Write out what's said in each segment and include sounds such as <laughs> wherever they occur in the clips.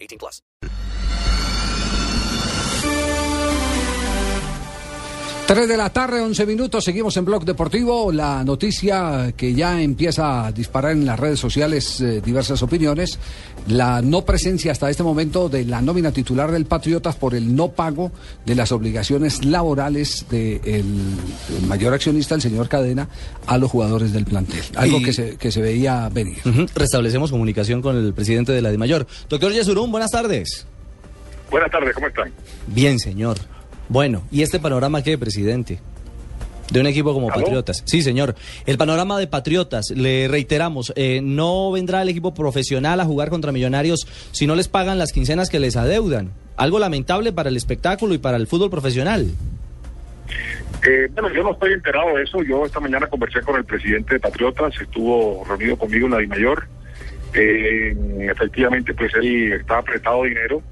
18 plus. Tres de la tarde, 11 minutos, seguimos en Blog Deportivo. La noticia que ya empieza a disparar en las redes sociales eh, diversas opiniones, la no presencia hasta este momento de la nómina titular del Patriotas por el no pago de las obligaciones laborales del mayor accionista, el señor Cadena, a los jugadores del plantel. Algo Y- que, se, que se veía venir. Restablecemos comunicación con el presidente de la DIMAYOR. Doctor Yesurún, buenas tardes. Buenas tardes, ¿cómo están? Bien, señor. Bueno, ¿y este panorama qué, presidente? De un equipo como ¿Aló? Patriotas. Sí, señor. El panorama de Patriotas, le reiteramos, eh, no vendrá el equipo profesional a jugar contra Millonarios si no les pagan las quincenas que les adeudan. Algo lamentable para el espectáculo y para el fútbol profesional. Eh, bueno, yo no estoy enterado de eso. Yo esta mañana conversé con el presidente de Patriotas, estuvo reunido conmigo en la DIMAYOR. Eh, efectivamente, pues él está apretado dinero.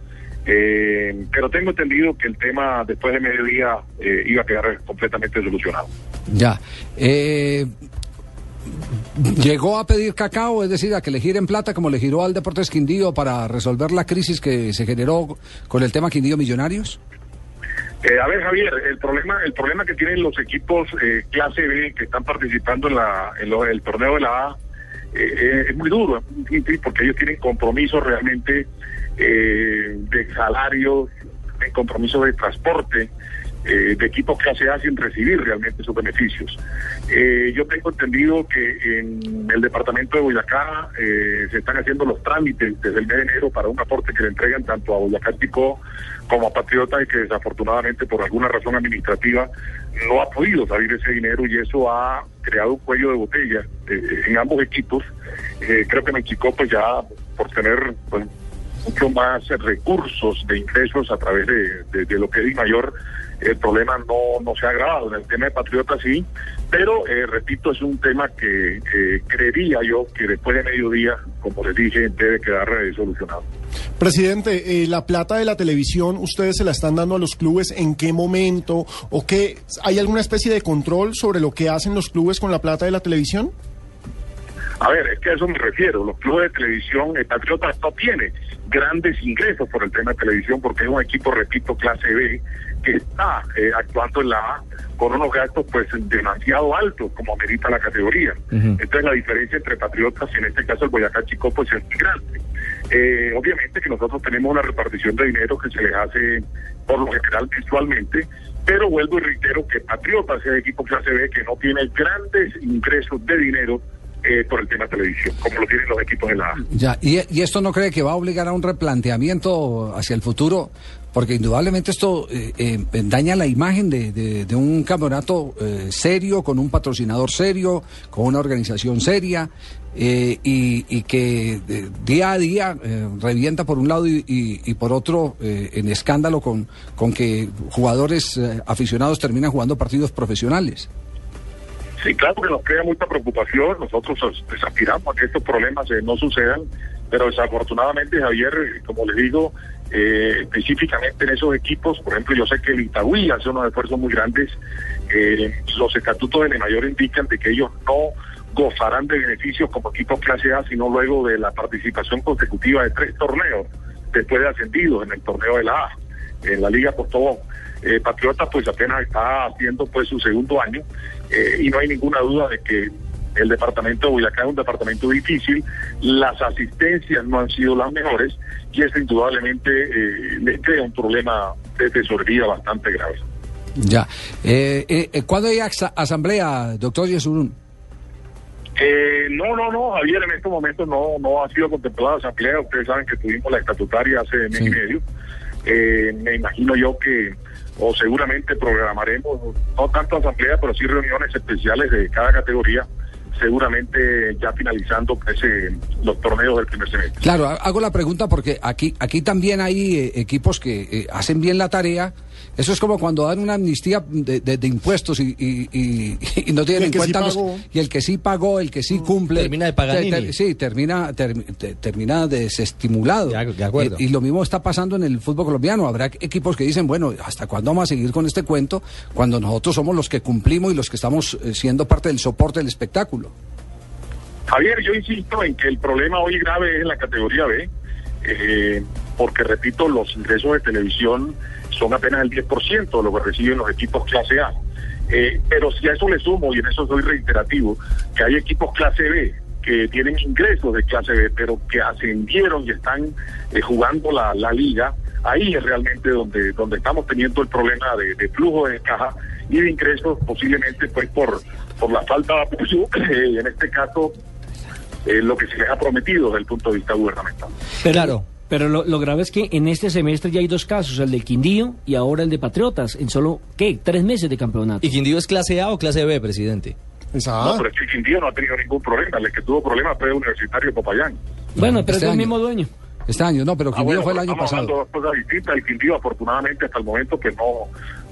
Eh, pero tengo entendido que el tema después de mediodía eh, iba a quedar completamente solucionado. Ya. Eh, llegó a pedir cacao, es decir, a que le giren plata como le giró al Deportes Quindío para resolver la crisis que se generó con el tema Quindío Millonarios. Eh, a ver, Javier, el problema, el problema que tienen los equipos eh, clase B que están participando en, la, en lo- el torneo de la A eh, es muy duro, porque ellos tienen compromisos realmente eh, de salarios, compromisos de transporte, eh, de equipos clase A sin recibir realmente sus beneficios. Eh, yo tengo entendido que en el departamento de Boyacá eh, se están haciendo los trámites desde el mes de enero para un aporte que le entregan tanto a Boyacá Chico como a Patriota y que desafortunadamente por alguna razón administrativa no ha podido salir ese dinero y eso ha creado un cuello de botella eh, en ambos equipos. Creo que en el Chico pues ya por tener mucho más recursos de ingresos a través de- de lo que es mayor el problema no, no se ha agravado. En el tema de Patriotas sí, pero eh, repito, es un tema que eh, creería yo que después de mediodía, como les dije, debe quedar solucionado. Presidente, eh, la plata de la televisión, ¿ustedes se la están dando a los clubes? ¿En qué momento? ¿O qué? ¿Hay alguna especie de control sobre lo que hacen los clubes con la plata de la televisión? A ver, es que a eso me refiero. Los clubes de televisión, el Patriotas no tiene grandes ingresos por el tema de televisión porque es un equipo, repito, clase B, que está eh, actuando en la A con unos gastos pues demasiado altos como amerita la categoría. Entonces la diferencia entre Patriotas y en este caso el Boyacá Chico pues es muy grande. Eh, obviamente que nosotros tenemos una repartición de dinero que se les hace por lo general mensualmente, pero vuelvo y reitero que Patriotas es el equipo clase B que no tiene grandes ingresos de dinero eh, por el tema televisión, como lo tienen los equipos de la A. Ya, y, y esto no cree que va a obligar a un replanteamiento hacia el futuro, porque indudablemente esto eh, eh, daña la imagen de, de- un campeonato eh, serio, con un patrocinador serio, con una organización seria, eh, y, y que día a día revienta por un lado y, y- por otro en escándalo con, con que jugadores aficionados terminan jugando partidos profesionales. Sí, claro que nos crea mucha preocupación. Nosotros pues, aspiramos a que estos problemas eh, no sucedan, pero desafortunadamente, Javier, eh, como les digo, eh, específicamente en esos equipos, por ejemplo, yo sé que el Itagüí hace unos esfuerzos muy grandes. los estatutos de mayor indican de que ellos no gozarán de beneficios como equipo clase A, sino luego de la participación consecutiva de tres torneos después de ascendidos en el torneo de la A, en la Liga Postobón. Eh, Patriotas pues apenas está haciendo pues su segundo año eh, y no hay ninguna duda de que el departamento de Boyacá es un departamento difícil, las asistencias no han sido las mejores y eso indudablemente eh, le crea un problema de tesorería bastante grave. Ya. Eh, eh, eh, ¿Cuándo hay asamblea, doctor Yesurún? Eh, no, no, no, Javier, en estos momentos no, no ha sido contemplada la asamblea. Ustedes saben que tuvimos la estatutaria hace mes Sí. y medio. Eh, me imagino yo que, o seguramente programaremos, no tanto asamblea, pero sí reuniones especiales de cada categoría, seguramente ya finalizando pues, eh, los torneos del primer semestre. Claro, ha- hago la pregunta porque aquí, aquí también hay eh, equipos que eh, hacen bien la tarea. Eso es como cuando dan una amnistía de, de- de impuestos y, y- y- y no tienen en que sí cuenta los- pagó. y el que sí pagó, el que sí cumple. Termina de te- sí, termina, ter- te- termina desestimulado. De ac- de acuerdo. Y, y lo mismo está pasando en el fútbol colombiano. Habrá equipos que dicen, bueno, ¿hasta cuándo vamos a seguir con este cuento cuando nosotros somos los que cumplimos y los que estamos eh, siendo parte del soporte del espectáculo? Javier, yo insisto en que el problema hoy grave es en la categoría B, eh, porque repito, los ingresos de televisión son apenas el 10% de lo que reciben los equipos clase A. Eh, pero si a eso le sumo, y en eso soy reiterativo, que hay equipos clase B que tienen ingresos de clase B, pero que ascendieron y están eh, jugando la, la liga, ahí es realmente donde, donde estamos teniendo el problema de, de flujo de caja y de ingresos, posiblemente pues por, por la falta de apoyo, <clears throat> eh, en este caso, lo que se les ha prometido desde el punto de vista gubernamental. Claro. Pero lo, lo grave es que en este semestre ya hay dos casos, el del Quindío y ahora el de Patriotas, en solo, ¿qué? Tres meses de campeonato. ¿Y Quindío es clase A o clase B, presidente? Esa No, pero es que el Quindío no ha tenido ningún problema, el que tuvo problemas fue el Universitario de Popayán. Bueno, pero Este es el año. mismo dueño. Este año, no, pero Ah, Quindío bueno, fue el año estamos hablando pasado. de dos cosas distintas. El Quindío, afortunadamente, hasta el momento, que no,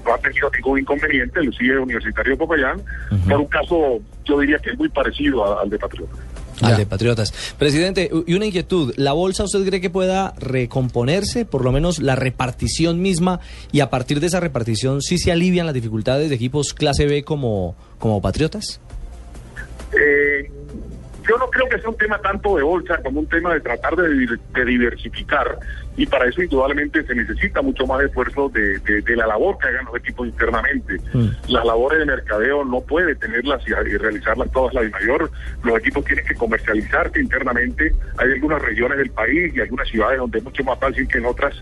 no ha tenido ningún inconveniente, el sigue Universitario de Popayán, por un caso, yo diría que es muy parecido a- al de Patriota. Al Ya. de Patriotas. Presidente, y una inquietud. ¿La bolsa usted cree que pueda recomponerse, por lo menos la repartición misma, y a partir de esa repartición sí se alivian las dificultades de equipos clase B como, como Patriotas? Eh, yo no creo que sea un tema tanto de bolsa como un tema de tratar de diversificar y para eso indudablemente se necesita mucho más esfuerzo de, de- de la labor que hagan los equipos internamente. Las labores de mercadeo no puede tenerlas y, y realizarlas todas la de mayor. Los equipos tienen que comercializarse internamente. Hay algunas regiones del país y algunas ciudades donde es mucho más fácil que en otras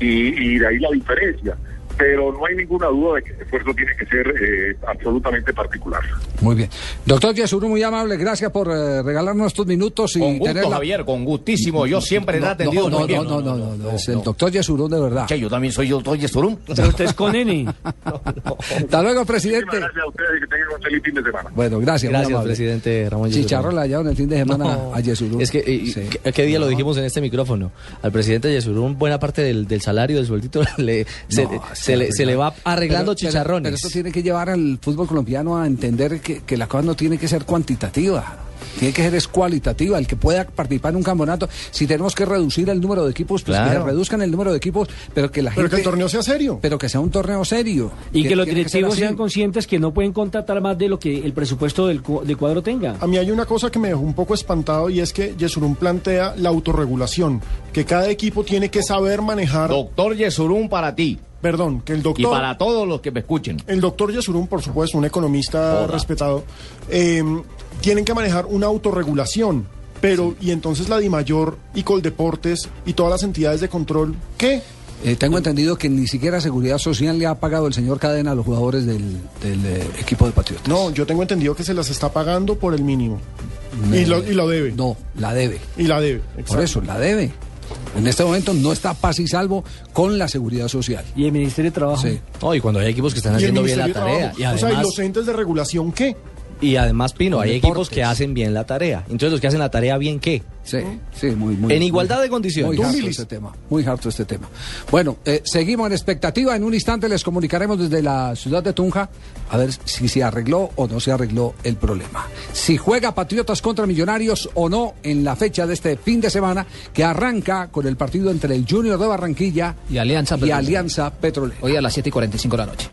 y, y de ahí la diferencia. Pero no hay ninguna duda de que el esfuerzo tiene que ser eh, absolutamente particular. Muy bien. Doctor Yesuru, muy amable, gracias por eh, regalarnos estos minutos y Con gusto, tener la- Javier, con gustísimo. Yo siempre le he No, atendido no, no, muy bien. no, no, no, no, es el doctor Yesurún de verdad. Che, yo también soy doctor Yesurum. Pero usted es con N. <laughs> Hasta luego, Muchísimas presidente. gracias a ustedes y que tengan un feliz fin de semana. Bueno, gracias. muy Gracias, amable. presidente Ramón Yesurún. Chicharro le hallaron el fin de semana No, a Yesurún. Es que, eh, Sí. ¿qué, qué día lo dijimos en este micrófono? Al presidente Yesurún, buena parte del, del salario, del sueldito, <laughs> le, se, No, se le, se le va arreglando Pero- pero- chicharrones. Pero, esto tiene que llevar al fútbol colombiano a entender que, que la cosa no tiene que ser cuantitativa. Tiene que ser es cualitativa, el que pueda participar en un campeonato. Si tenemos que reducir el número de equipos, pues que se reduzcan el número de equipos, pero que la Pero gente... que el torneo sea serio. Pero que sea un torneo serio. Y que los directivos sean conscientes que no pueden contratar más de lo que el presupuesto del, cu- del cuadro tenga. A mí hay una cosa que me dejó un poco espantado y es que Yesurún plantea la autorregulación, que cada equipo tiene que saber manejar, Doctor Yesurum para ti perdón, que el y doctor, para todos los que me escuchen. el doctor Yesurún, por supuesto, un economista Joda. respetado, eh, tienen que manejar una autorregulación. Pero, y entonces la DIMAYOR y Coldeportes y todas las entidades de control, ¿qué? Eh, tengo entendido que ni siquiera Seguridad Social le ha pagado el señor Cadena a los jugadores del, del, eh, equipo de Patriotas. No, yo tengo entendido que se las está pagando por el mínimo. Y lo, y lo debe. No, la debe. Y la debe. Por eso, la debe. En este momento no está paz y salvo con la Seguridad Social. Y el Ministerio de Trabajo. Sí. No, y cuando hay equipos que están haciendo bien la tarea. Y O sea, ¿y además, los entes de regulación qué? Y además, Pino, Con hay deportes. equipos que hacen bien la tarea. Entonces, los que hacen la tarea bien, ¿qué? Sí, sí, muy, muy. En igualdad muy- de condiciones. Muy harto este tema, muy harto este tema. Bueno, eh, seguimos en expectativa. En un instante les comunicaremos desde la ciudad de Tunja a ver si se arregló o no se arregló el problema. Si juega Patriotas contra Millonarios o no en la fecha de este fin de semana que arranca con el partido entre el Junior de Barranquilla Y Alianza y Petrolera. Alianza Petrolera. Hoy a las 7 y 45 de la noche.